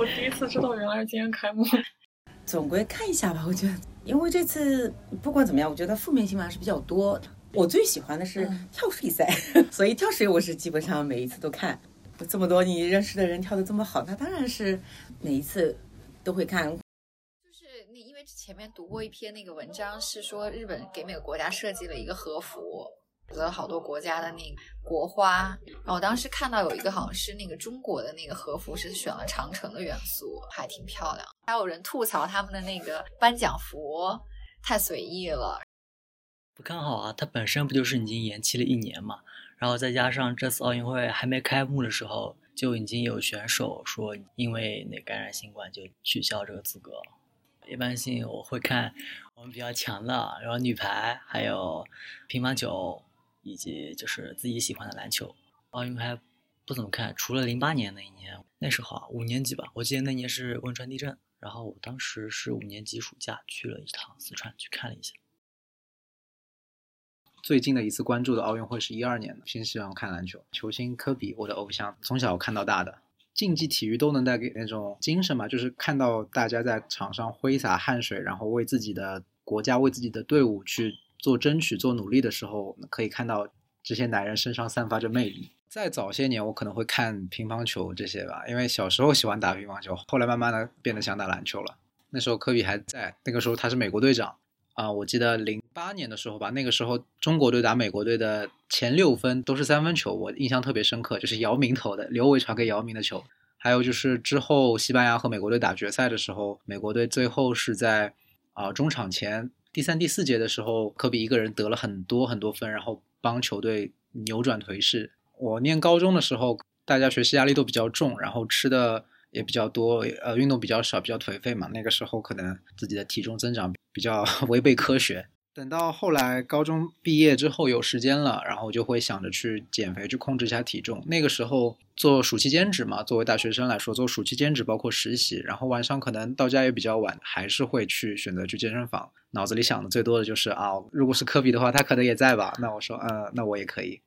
我第一次知道原来是今天开幕。总归看一下吧，我觉得，因为这次不管怎么样，我觉得负面新闻还是比较多。我最喜欢的是跳水赛，所以跳水我是基本上每一次都看。这么多你认识的人跳的这么好，那当然是每一次都会看。就是你因为前面读过一篇那个文章，是说日本给每个国家设计了一个和服。了好多国家的那个国花，然后我当时看到有一个好像是那个中国的那个和服是选了长城的元素，还挺漂亮。还有人吐槽他们的那个颁奖服太随意了，不看好啊！它本身不就是已经延期了一年嘛？然后再加上这次奥运会还没开幕的时候，就已经有选手说因为那感染新冠就取消这个资格。一般性我会看我们比较强的，然后女排还有乒乓球。以及就是自己喜欢的篮球，奥运还不怎么看，除了零八年那一年，那时候啊五年级吧，我记得那年是汶川地震，然后我当时是五年级暑假去了一趟四川去看了一下。最近的一次关注的奥运会是一二年的，平时喜欢看篮球，球星科比我的偶像，从小看到大的，竞技体育都能带给那种精神嘛，就是看到大家在场上挥洒汗水，然后为自己的国家、为自己的队伍去。做争取、做努力的时候，可以看到这些男人身上散发着魅力。再早些年，我可能会看乒乓球这些吧，因为小时候喜欢打乒乓球，后来慢慢的变得想打篮球了。那时候科比还在，那个时候他是美国队长啊。我记得零八年的时候吧，那个时候中国队打美国队的前六分都是三分球，我印象特别深刻，就是姚明投的，刘伟传给姚明的球。还有就是之后西班牙和美国队打决赛的时候，美国队最后是在啊中场前。第三、第四节的时候，科比一个人得了很多很多分，然后帮球队扭转颓势。我念高中的时候，大家学习压力都比较重，然后吃的也比较多，呃，运动比较少，比较颓废嘛。那个时候可能自己的体重增长比较 违背科学。等到后来高中毕业之后有时间了，然后就会想着去减肥，去控制一下体重。那个时候做暑期兼职嘛，作为大学生来说，做暑期兼职包括实习，然后晚上可能到家也比较晚，还是会去选择去健身房。脑子里想的最多的就是啊，如果是科比的话，他可能也在吧？那我说，呃，那我也可以。